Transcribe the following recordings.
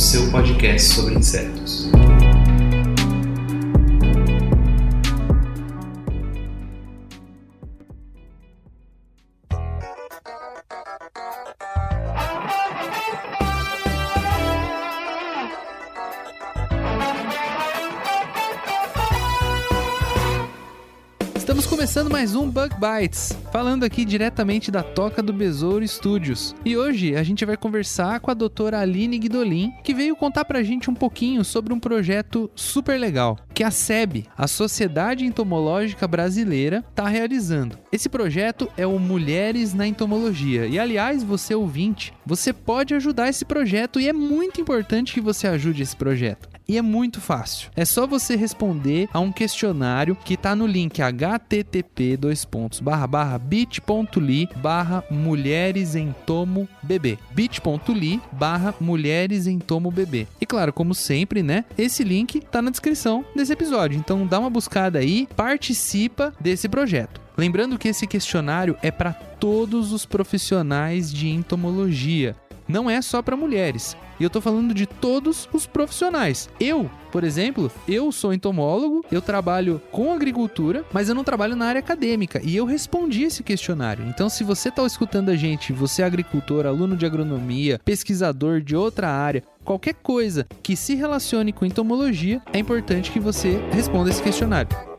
seu podcast sobre insetos. Estamos começando mais um Bug Bites, falando aqui diretamente da Toca do Besouro Studios. E hoje a gente vai conversar com a doutora Aline Guidolin, que veio contar pra gente um pouquinho sobre um projeto super legal, que a SEB, a Sociedade Entomológica Brasileira, está realizando. Esse projeto é o Mulheres na Entomologia. E aliás, você ouvinte, você pode ajudar esse projeto e é muito importante que você ajude esse projeto. E é muito fácil. É só você responder a um questionário que tá no link http bit.ly barra mulheres em tomo bebê. bit.ly barra mulheres em tomo bebê. E claro, como sempre, né? Esse link tá na descrição desse episódio. Então dá uma buscada aí, participa desse projeto. Lembrando que esse questionário é para todos os profissionais de entomologia. Não é só para mulheres. E eu tô falando de todos os profissionais. Eu, por exemplo, eu sou entomólogo, eu trabalho com agricultura, mas eu não trabalho na área acadêmica. E eu respondi esse questionário. Então, se você tá escutando a gente, você é agricultor, aluno de agronomia, pesquisador de outra área, qualquer coisa que se relacione com entomologia, é importante que você responda esse questionário.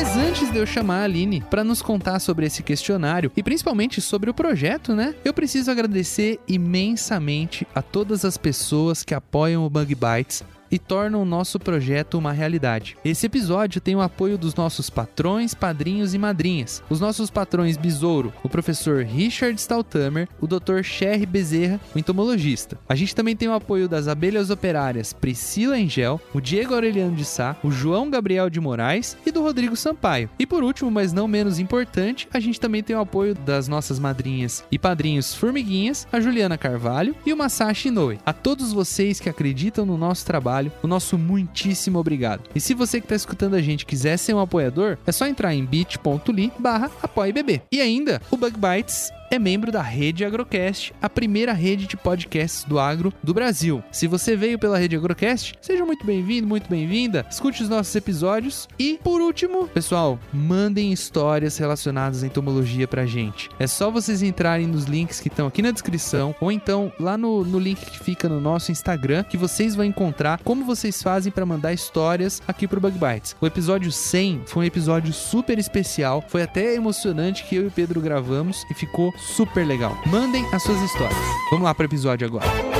Mas antes de eu chamar a Aline para nos contar sobre esse questionário e principalmente sobre o projeto, né? Eu preciso agradecer imensamente a todas as pessoas que apoiam o Bug Bites e tornam o nosso projeto uma realidade. Esse episódio tem o apoio dos nossos patrões, padrinhos e madrinhas. Os nossos patrões Besouro, o professor Richard Staltamer, o Dr. Sherry Bezerra, o entomologista. A gente também tem o apoio das abelhas operárias Priscila Engel, o Diego Aureliano de Sá, o João Gabriel de Moraes e do Rodrigo Sampaio. E por último, mas não menos importante, a gente também tem o apoio das nossas madrinhas e padrinhos Formiguinhas, a Juliana Carvalho e o Masashi Inoue. A todos vocês que acreditam no nosso trabalho, o nosso muitíssimo obrigado. E se você que está escutando a gente quiser ser um apoiador, é só entrar em bit.ly barra apoiebebê. E ainda, o Bug Bites é membro da Rede Agrocast, a primeira rede de podcasts do agro do Brasil. Se você veio pela Rede Agrocast, seja muito bem-vindo, muito bem-vinda. Escute os nossos episódios e, por último, pessoal, mandem histórias relacionadas à entomologia pra gente. É só vocês entrarem nos links que estão aqui na descrição ou então lá no, no link que fica no nosso Instagram que vocês vão encontrar como vocês fazem para mandar histórias aqui pro Bug Bites. O episódio 100 foi um episódio super especial, foi até emocionante que eu e o Pedro gravamos e ficou super legal. Mandem as suas histórias. Vamos lá para o episódio agora.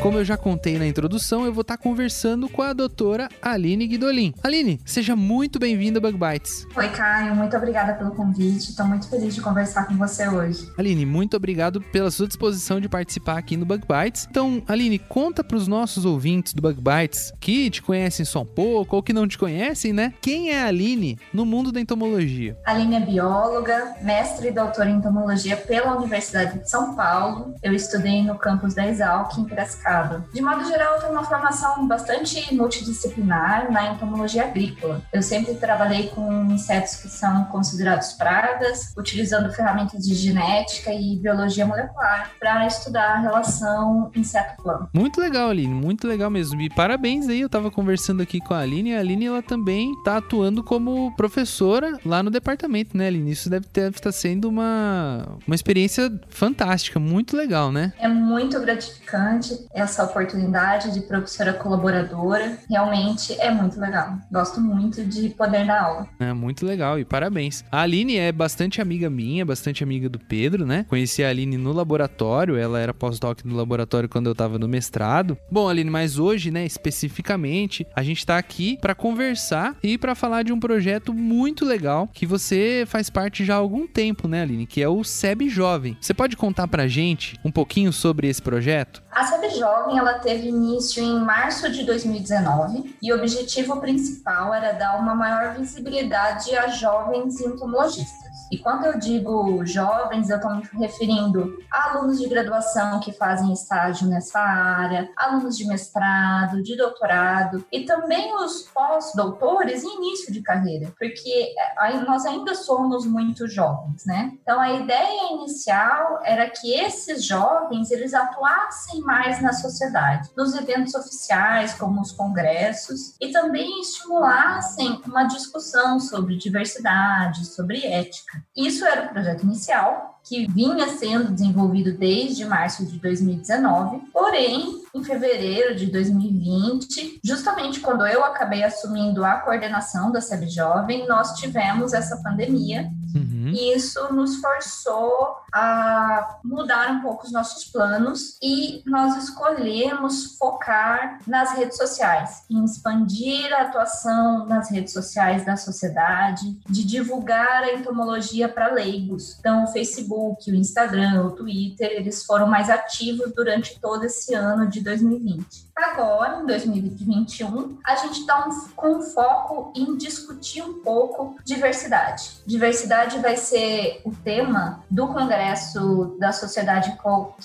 Como eu já contei na introdução, eu vou estar conversando com a doutora Aline Guidolin. Aline, seja muito bem-vinda ao Bug Bites. Oi, Caio, muito obrigada pelo convite. Estou muito feliz de conversar com você hoje. Aline, muito obrigado pela sua disposição de participar aqui no Bug Bites. Então, Aline, conta para os nossos ouvintes do Bug Bites que te conhecem só um pouco ou que não te conhecem, né? Quem é a Aline no mundo da entomologia? A Aline é bióloga, mestre e doutora em entomologia pela Universidade de São Paulo. Eu estudei no campus da Exalc, em Piracicaba. De modo geral, eu tenho uma formação bastante multidisciplinar na entomologia agrícola. Eu sempre trabalhei com insetos que são considerados pragas, utilizando ferramentas de genética e biologia molecular para estudar a relação inseto-planta. Muito legal, Aline, muito legal mesmo. E parabéns aí, eu tava conversando aqui com a Aline, e a Aline ela também tá atuando como professora lá no departamento, né, Aline? Isso deve estar tá sendo uma, uma experiência fantástica, muito legal, né? É muito gratificante essa oportunidade de professora colaboradora. Realmente é muito legal. Gosto muito de poder dar aula. É muito legal e parabéns. A Aline é bastante amiga minha, bastante amiga do Pedro, né? Conheci a Aline no laboratório, ela era pós-doc no laboratório quando eu tava no mestrado. Bom, Aline, mas hoje, né, especificamente, a gente tá aqui para conversar e para falar de um projeto muito legal que você faz parte já há algum tempo, né, Aline? Que é o SEB Jovem. Você pode contar pra gente um pouquinho sobre esse projeto? A SEB Jovem ela teve início em março de 2019 e o objetivo principal era dar uma maior visibilidade a jovens entomologistas. E quando eu digo jovens, eu estou me referindo a alunos de graduação que fazem estágio nessa área, alunos de mestrado, de doutorado e também os pós-doutores em início de carreira, porque é, nós ainda somos muito jovens, né? Então a ideia inicial era que esses jovens eles atuassem mais na sociedade, nos eventos oficiais, como os congressos, e também estimulassem uma discussão sobre diversidade, sobre ética. Isso era o projeto inicial, que vinha sendo desenvolvido desde março de 2019, porém, em fevereiro de 2020, justamente quando eu acabei assumindo a coordenação da SEB Jovem, nós tivemos essa pandemia Uhum. E isso nos forçou a mudar um pouco os nossos planos e nós escolhemos focar nas redes sociais, em expandir a atuação nas redes sociais da sociedade, de divulgar a entomologia para leigos. Então, o Facebook, o Instagram, o Twitter, eles foram mais ativos durante todo esse ano de 2020. Agora, em 2021, a gente está um, com foco em discutir um pouco diversidade. Diversidade vai ser o tema do Congresso da Sociedade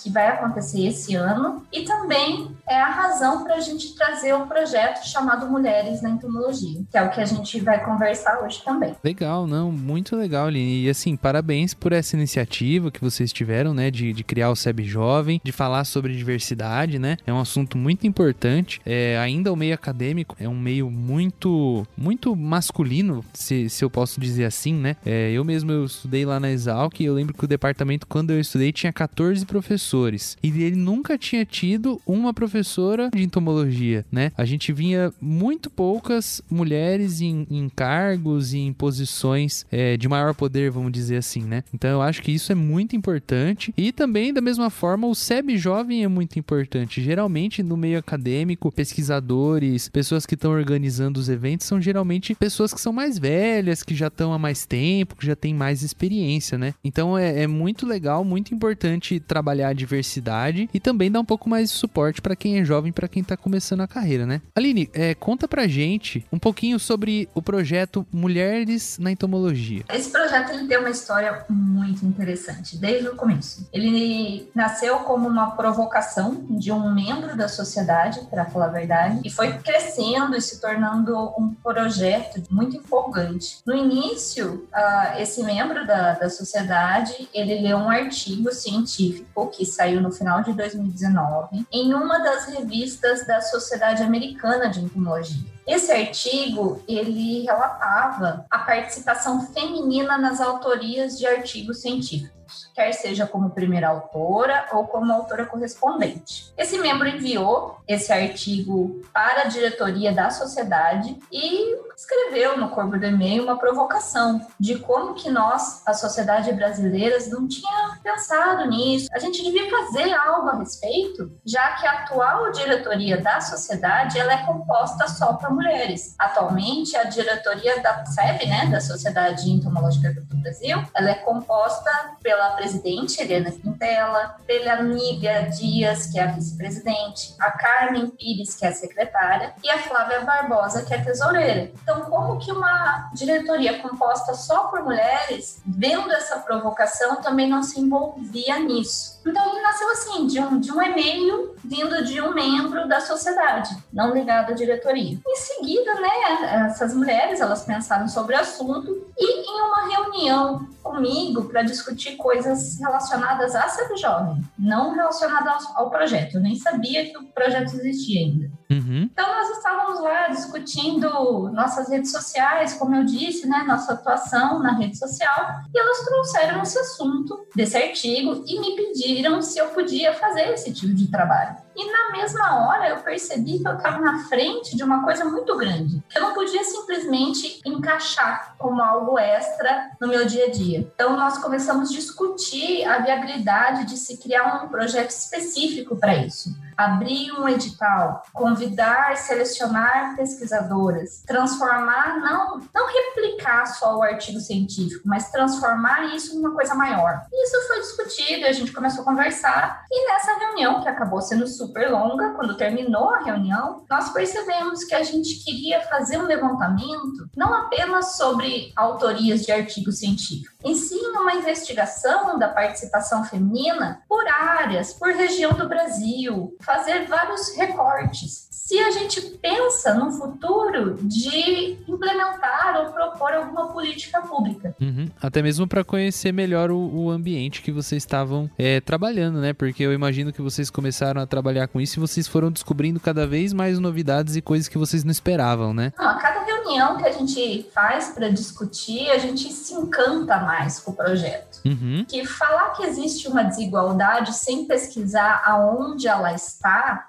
que vai acontecer esse ano e também é a razão para a gente trazer um projeto chamado Mulheres na Entomologia, que é o que a gente vai conversar hoje também. Legal, não, muito legal, Aline. E assim, parabéns por essa iniciativa que vocês tiveram, né, de, de criar o SEB Jovem, de falar sobre diversidade, né? É um assunto muito importante importante. É, ainda o meio acadêmico é um meio muito muito masculino, se, se eu posso dizer assim, né? É, eu mesmo eu estudei lá na Exalc e eu lembro que o departamento, quando eu estudei, tinha 14 professores. E ele nunca tinha tido uma professora de entomologia, né? A gente vinha muito poucas mulheres em, em cargos e em posições é, de maior poder, vamos dizer assim, né? Então eu acho que isso é muito importante. E também, da mesma forma, o SEB jovem é muito importante. Geralmente, no meio acadêmico, pesquisadores, pessoas que estão organizando os eventos são geralmente pessoas que são mais velhas, que já estão há mais tempo, que já têm mais experiência, né? Então é, é muito legal, muito importante trabalhar a diversidade e também dar um pouco mais de suporte para quem é jovem, para quem está começando a carreira, né? Aline, é, conta pra gente um pouquinho sobre o projeto Mulheres na Entomologia. Esse projeto ele tem uma história muito interessante, desde o começo. Ele nasceu como uma provocação de um membro da sociedade verdade, para falar a verdade, e foi crescendo e se tornando um projeto muito empolgante. No início, uh, esse membro da, da sociedade, ele leu um artigo científico que saiu no final de 2019 em uma das revistas da Sociedade Americana de Entomologia. Esse artigo, ele relatava a participação feminina nas autorias de artigos científicos quer seja como primeira autora ou como autora correspondente. Esse membro enviou esse artigo para a diretoria da sociedade e escreveu no corpo do e-mail uma provocação de como que nós, a sociedade brasileira, não tinha pensado nisso. A gente devia fazer algo a respeito, já que a atual diretoria da sociedade ela é composta só por mulheres. Atualmente, a diretoria da SEB, né, da Sociedade Entomológica do Brasil, ela é composta pela presidente, Helena Quintela, pela Nívia Dias, que é a vice-presidente, a Carmen Pires, que é a secretária, e a Flávia Barbosa, que é a tesoureira. Então, como que uma diretoria composta só por mulheres, vendo essa provocação, também não se envolvia nisso? Então, ele nasceu assim, de um, de um e-mail vindo de um membro da sociedade, não ligado à diretoria. Em seguida, né, essas mulheres, elas pensaram sobre o assunto e em uma reunião comigo para discutir coisas relacionadas à Sede Jovem, não relacionadas ao, ao, projeto. Eu nem sabia que o projeto existia ainda. Uhum. Então, nós estávamos lá discutindo nossas redes sociais, como eu disse, né, nossa atuação na rede social, e elas trouxeram esse assunto desse artigo e me pediram se eu podia fazer esse tipo de trabalho. E na mesma hora eu percebi que eu estava na frente de uma coisa muito grande. Eu não podia simplesmente encaixar como algo extra no meu dia a dia. Então nós começamos a discutir a viabilidade de se criar um projeto específico para isso abrir um edital, convidar, selecionar pesquisadoras, transformar, não, não replicar só o artigo científico, mas transformar isso numa coisa maior. Isso foi discutido, a gente começou a conversar e nessa reunião, que acabou sendo super longa, quando terminou a reunião, nós percebemos que a gente queria fazer um levantamento não apenas sobre autorias de artigos científicos, em si uma investigação da participação feminina por áreas, por região do Brasil, fazer vários recortes. Se a gente pensa no futuro de implementar ou propor alguma política pública. Uhum. Até mesmo para conhecer melhor o, o, ambiente que vocês estavam é, trabalhando, né? Porque eu imagino que vocês começaram a trabalhar com isso e vocês foram descobrindo cada vez mais novidades e coisas que vocês não esperavam, né? Não, a cada reunião que a gente faz para discutir, a gente se encanta mais com o projeto. Uhum. Que falar que existe uma desigualdade sem pesquisar aonde ela está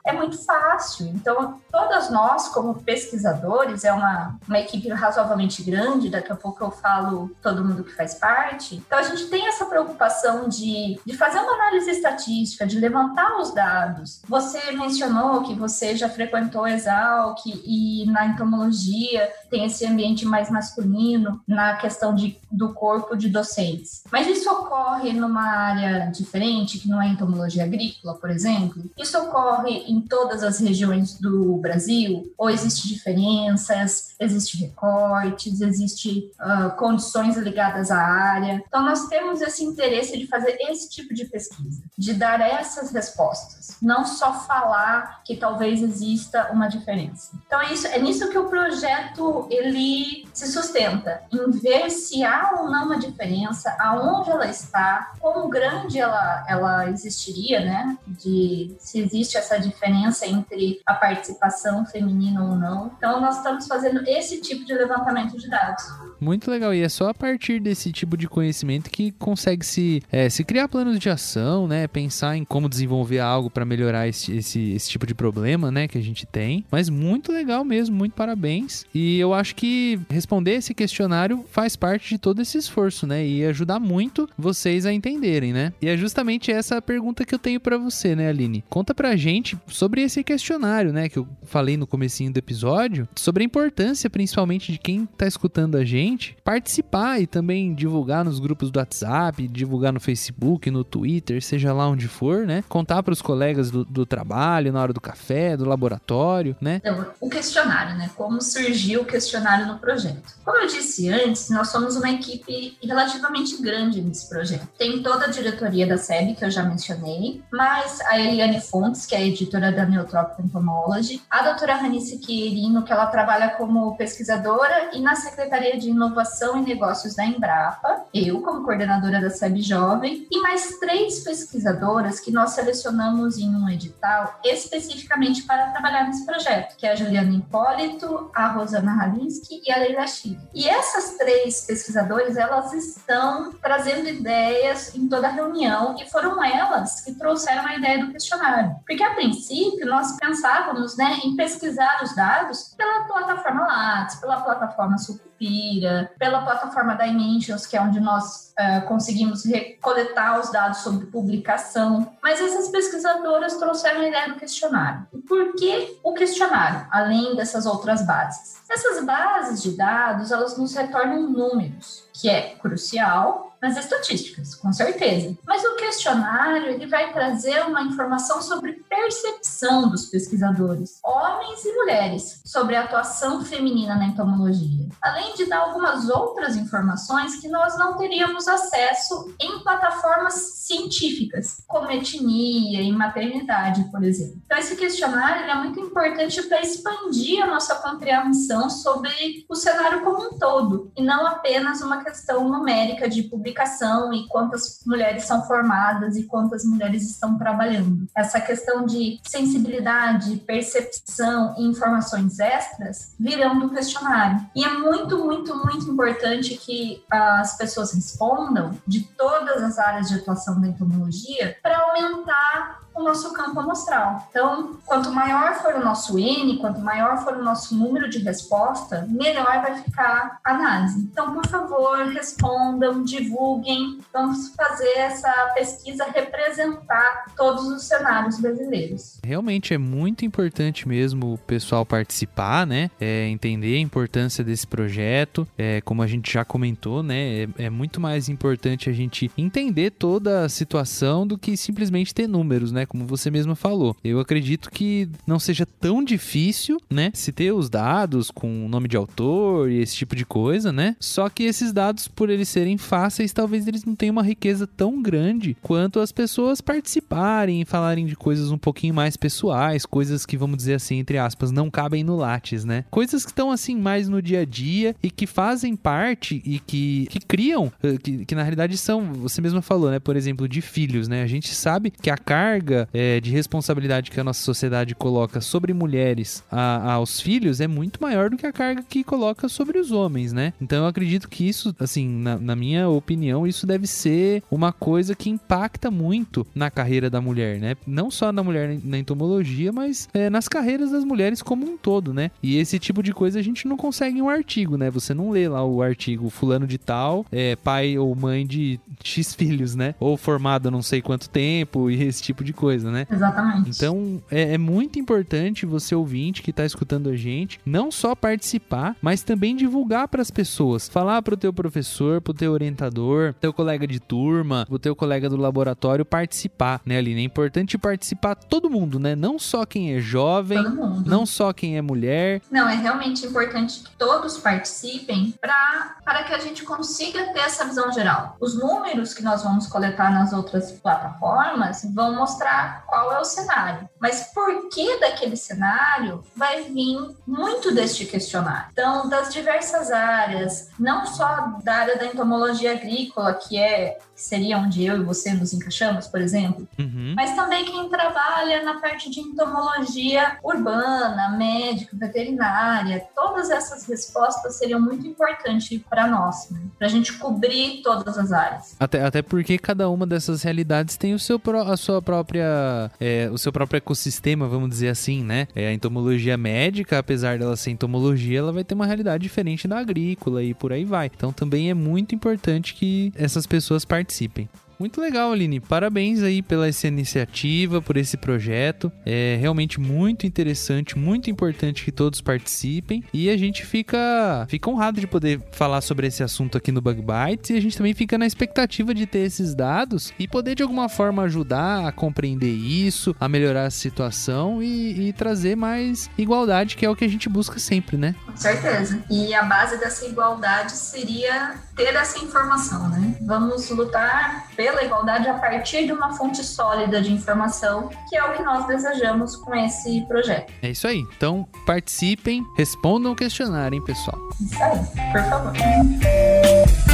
é muito fácil. Então, todas nós, como pesquisadores, é uma, uma equipe razoavelmente grande, daqui a pouco eu falo todo mundo que faz parte. Então, a gente tem essa preocupação de, de fazer uma análise estatística, de levantar os dados. Você mencionou que você já frequentou Exalc e na entomologia tem esse ambiente mais masculino na questão de, do corpo de docentes. Mas isso ocorre numa área diferente, que não é entomologia agrícola, por exemplo? Isso ocorre em todas as regiões do Brasil? Ou existem diferenças, existem recortes, existem uh, condições ligadas à área? Então, nós temos esse interesse de fazer esse tipo de pesquisa, de dar essas respostas, não só falar que talvez exista uma diferença. Então, é, isso, é nisso que o projeto ele se sustenta, em ver se há ou não uma diferença, aonde ela está, quão grande ela, ela existiria, né? De se existe essa diferença entre a participação feminina ou não. Então, nós estamos fazendo esse tipo de levantamento de dados. Muito legal. E é só a partir desse tipo de conhecimento que consegue se, é, se criar planos de ação, né? Pensar em como desenvolver algo para melhorar esse, esse, esse tipo de problema, né? Que a gente tem. Mas muito legal mesmo, muito parabéns. E eu acho que responder esse questionário faz parte de todo esse esforço, né? E ajudar muito vocês a entenderem, né? E é justamente essa a pergunta que eu tenho para você, né, Aline? Conta pra gente sobre esse questionário, né? Que eu falei no comecinho do episódio, sobre a importância, principalmente, de quem tá escutando a gente, participar e também divulgar nos grupos do WhatsApp, divulgar no Facebook, no Twitter, seja lá onde for, né? Contar para os colegas do, do, trabalho, na hora do café, do laboratório, né? Então, o questionário, né? Como surgiu o questionário no projeto. Como eu disse antes, nós somos uma equipe relativamente grande nesse projeto. Tem toda a diretoria da SEB, que eu já mencionei, mas a Eliane Fontes, que é editora da Neotropic Entomology, a doutora Ranice Quirino, que ela trabalha como pesquisadora e na Secretaria de Inovação e Negócios da Embrapa, eu como coordenadora da SEB Jovem, e mais três pesquisadoras que nós selecionamos em um edital especificamente para trabalhar nesse projeto, que é a Juliana Hipólito, a Rosana Halinsky e a Leila Chile. E essas três pesquisadoras, elas estão trazendo ideias em toda a reunião e foram elas que trouxeram a ideia do questionário. Porque a princípio nós pensávamos né, em pesquisar os dados pela plataforma Lattes, pela plataforma Curupira, pela plataforma Dimensions, que é onde nós uh, conseguimos coletar os dados sobre publicação. Mas essas pesquisadoras trouxeram a ideia do questionário. E por que o questionário, além dessas outras bases? Essas bases de dados, elas nos retornam números, que é crucial nas estatísticas, com certeza. Mas o questionário ele vai trazer uma informação sobre percepção dos pesquisadores, homens e mulheres, sobre a atuação feminina na entomologia, além de dar algumas outras informações que nós não teríamos acesso em plataformas científicas, como etnia e maternidade, por exemplo. Então esse questionário é muito importante para expandir a nossa compreensão sobre o cenário como um todo e não apenas uma questão numérica de publicação publicação e quantas mulheres são formadas e quantas mulheres estão trabalhando. Essa questão de sensibilidade, percepção e informações extras virão do questionário. E é muito, muito, muito importante que as pessoas respondam de todas as áreas de atuação da entomologia para aumentar o nosso campo amostral. Então, quanto maior for o nosso N, quanto maior for o nosso número de resposta, melhor vai ficar a análise. Então, por favor, respondam, divulguem, vamos fazer essa pesquisa representar todos os cenários brasileiros. Realmente é muito importante mesmo o pessoal participar, né? É, entender a importância desse projeto. É, como a gente já comentou, né? É, é muito mais importante a gente entender toda a situação do que simplesmente ter números, né? Como você mesma falou. Eu acredito que não seja tão difícil, né? Se ter os dados com nome de autor e esse tipo de coisa, né? Só que esses dados, por eles serem fáceis, talvez eles não tenham uma riqueza tão grande quanto as pessoas participarem e falarem de coisas um pouquinho mais pessoais, coisas que, vamos dizer assim, entre aspas, não cabem no Lattes, né? Coisas que estão assim mais no dia a dia e que fazem parte e que, que criam, eh, que, que na realidade são, você mesma falou, né? Por exemplo, de filhos, né? A gente sabe que a carga carga é, de responsabilidade que a nossa sociedade coloca sobre mulheres a, aos filhos é muito maior do que a carga que coloca sobre os homens, né? Então eu acredito que isso, assim, na, na minha opinião, isso deve ser uma coisa que impacta muito na carreira da mulher, né? Não só na mulher na entomologia, mas é, nas carreiras das mulheres como um todo, né? E esse tipo de coisa a gente não consegue em um artigo, né? Você não lê lá o artigo fulano de tal, é, pai ou mãe de X filhos, né? Ou formado não sei quanto tempo e esse tipo de coisa, né? Exatamente. Então é, é muito importante você ouvinte que está escutando a gente, não só participar, mas também divulgar para as pessoas, falar para o teu professor, para o teu orientador, teu colega de turma, o teu colega do laboratório participar, né, Aline? É importante participar todo mundo, né? Não só quem é jovem, não só quem é mulher. Não, é realmente importante que todos participem para para que a gente consiga ter essa visão geral. Os números que nós vamos coletar nas outras plataformas vão mostrar mostrar qual é o cenário. Mas por que daquele cenário vai vir muito deste questionário. Então, das diversas áreas, não só da área da entomologia agrícola, que é que seria onde eu e você nos encaixamos, por exemplo, uhum. mas também quem trabalha na parte de entomologia urbana, médico, veterinária, todas essas respostas seriam muito importantes para nós, né? para a gente cobrir todas as áreas. Até, até porque cada uma dessas realidades tem o seu, a sua própria, é, o seu próprio ecossistema, vamos dizer assim, né? É, a entomologia médica, apesar dela ser entomologia, ela vai ter uma realidade diferente da agrícola e por aí vai. Então também é muito importante que essas pessoas participem participem. Muito legal, Aline. Parabéns aí pela essa iniciativa, por esse projeto. É realmente muito interessante, muito importante que todos participem. E a gente fica, fica honrado de poder falar sobre esse assunto aqui no Bug Bites. E a gente também fica na expectativa de ter esses dados e poder de alguma forma ajudar a compreender isso, a melhorar a situação e, e trazer mais igualdade, que é o que a gente busca sempre, né? Com certeza. E a base dessa igualdade seria ter essa informação, né? Vamos lutar pelo pela igualdade a partir de uma fonte sólida de informação, que é o que nós desejamos com esse projeto. É isso aí. Então, participem, respondam o questionário, hein, pessoal? Isso aí, por favor.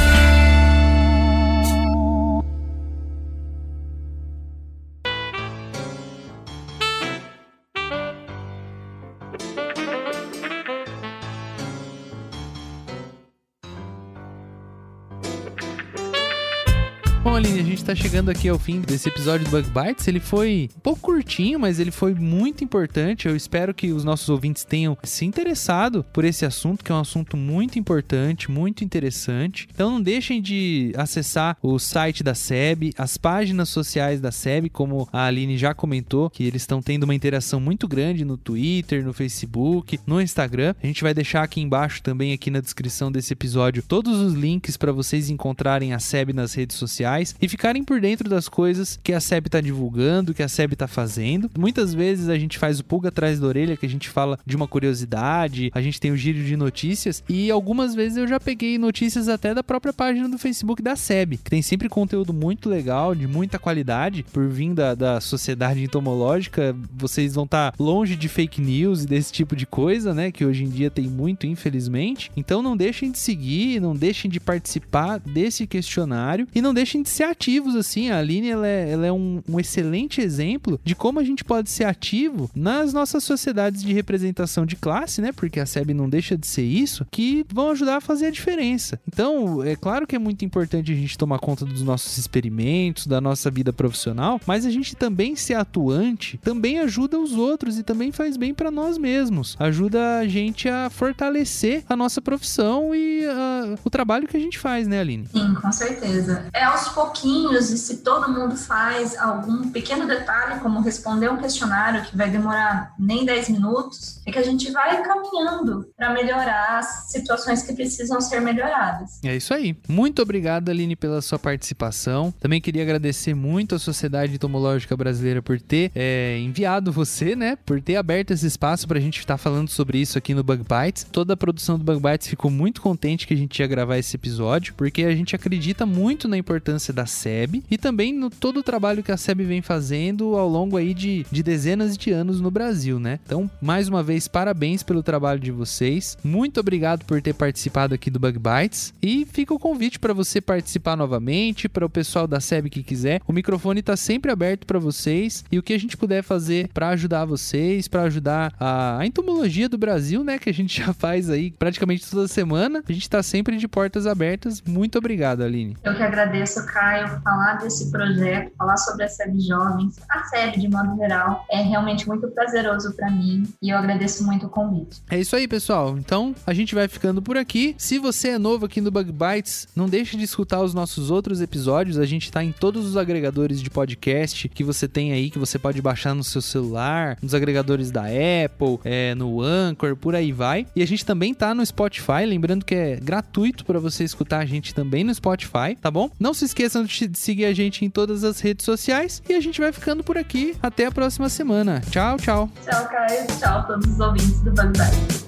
Então, Aline, a gente tá chegando aqui ao fim desse episódio do Bug Bites. Ele foi um pouco curtinho, mas ele foi muito importante. Eu espero que os nossos ouvintes tenham se interessado por esse assunto, que é um assunto muito importante, muito interessante. Então, não deixem de acessar o site da SEB, as páginas sociais da SEB, como a Aline já comentou, que eles estão tendo uma interação muito grande no Twitter, no Facebook, no Instagram. A gente vai deixar aqui embaixo também aqui na descrição desse episódio todos os links para vocês encontrarem a SEB nas redes sociais e ficarem por dentro das coisas que a SEB está divulgando, que a SEB está fazendo. Muitas vezes a gente faz o pulga atrás da orelha, que a gente fala de uma curiosidade, a gente tem o giro de notícias e algumas vezes eu já peguei notícias até da própria página do Facebook da SEB, que tem sempre conteúdo muito legal, de muita qualidade, por vir da, da sociedade entomológica, vocês vão estar tá longe de fake news e desse tipo de coisa, né, que hoje em dia tem muito, infelizmente. Então não deixem de seguir, não deixem de participar desse questionário e não deixem de ser ativos assim. A Aline ela é, ela é um, um excelente exemplo de como a gente pode ser ativo nas nossas sociedades de representação de classe, né? Porque a SEB não deixa de ser isso, que vão ajudar a fazer a diferença. Então, é claro que é muito importante a gente tomar conta dos nossos experimentos, da nossa vida profissional, mas a gente também ser atuante também ajuda os outros e também faz bem para nós mesmos. Ajuda a gente a fortalecer a nossa profissão e uh, o trabalho que a gente faz, né, Aline? Sim, com certeza. É aos pouquinhos e se todo mundo faz algum pequeno detalhe, como responder um questionário que vai demorar nem 10 minutos, é que a gente vai caminhando para melhorar as situações que precisam ser melhoradas. É isso aí. Muito obrigado, Aline, pela sua participação. Também queria agradecer muito à Sociedade Entomológica Brasileira por ter é, enviado você, né? Por ter aberto esse espaço para a gente estar falando sobre isso aqui no Bug Bites. Toda a produção do Bug Bites ficou muito contente que a gente ia gravar esse episódio, porque a gente acredita muito na importância da SEB e também no todo o trabalho que a SEB vem fazendo ao longo aí de, de dezenas de anos no Brasil, né? Então, mais uma vez, parabéns pelo trabalho de vocês. Muito obrigado por ter participado aqui do Bug Bites e fica o convite para você participar novamente, para o pessoal da SEB que quiser. O microfone está sempre aberto para vocês e o que a gente puder fazer para ajudar vocês, para ajudar a, a entomologia do Brasil, né, que a gente já faz aí praticamente toda semana, a gente está sempre de portas abertas. Muito obrigado, Aline. Eu que agradeço, Caio, falar desse projeto, falar sobre a SEB Jovens, a SEB de modo geral, é realmente muito prazeroso para mim e eu agradeço muito o convite. É isso aí, pessoal. Então, a gente vai ficando por aqui. Se você é novo aqui no Bug Bites, não deixe de escutar os nossos outros episódios. A gente está em todos os agregadores de podcast que você tem aí, que você pode baixar no seu celular, nos agregadores da Apple, é, no Anchor, por aí vai. E a gente também tá no Spotify, lembrando que é gratuito para você escutar a gente também no Spotify, tá bom? Não se esqueçam de seguir a gente em todas as redes sociais e a gente vai ficando por aqui. Até a próxima semana. Tchau, tchau. Tchau, Caio. Tchau a todos os ouvintes do Bug Bites.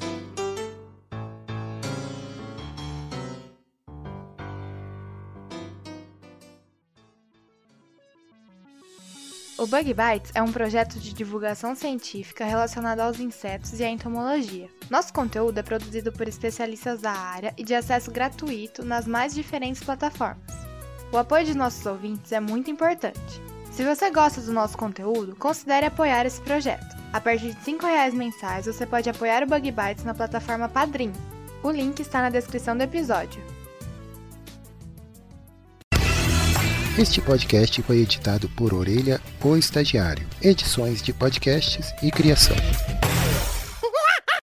O Bug Bites é um projeto de divulgação científica relacionado aos insetos e à entomologia. Nosso conteúdo é produzido por especialistas da área e de acesso gratuito nas mais diferentes plataformas. O apoio de nossos ouvintes é muito importante. Se você gosta do nosso conteúdo, considere apoiar esse projeto. A partir de R$ 5,00 mensais, você pode apoiar o Bug Bites na plataforma Padrim. O link está na descrição do episódio. Este podcast foi editado por Orelha, o Estagiário. Edições de podcasts e criação.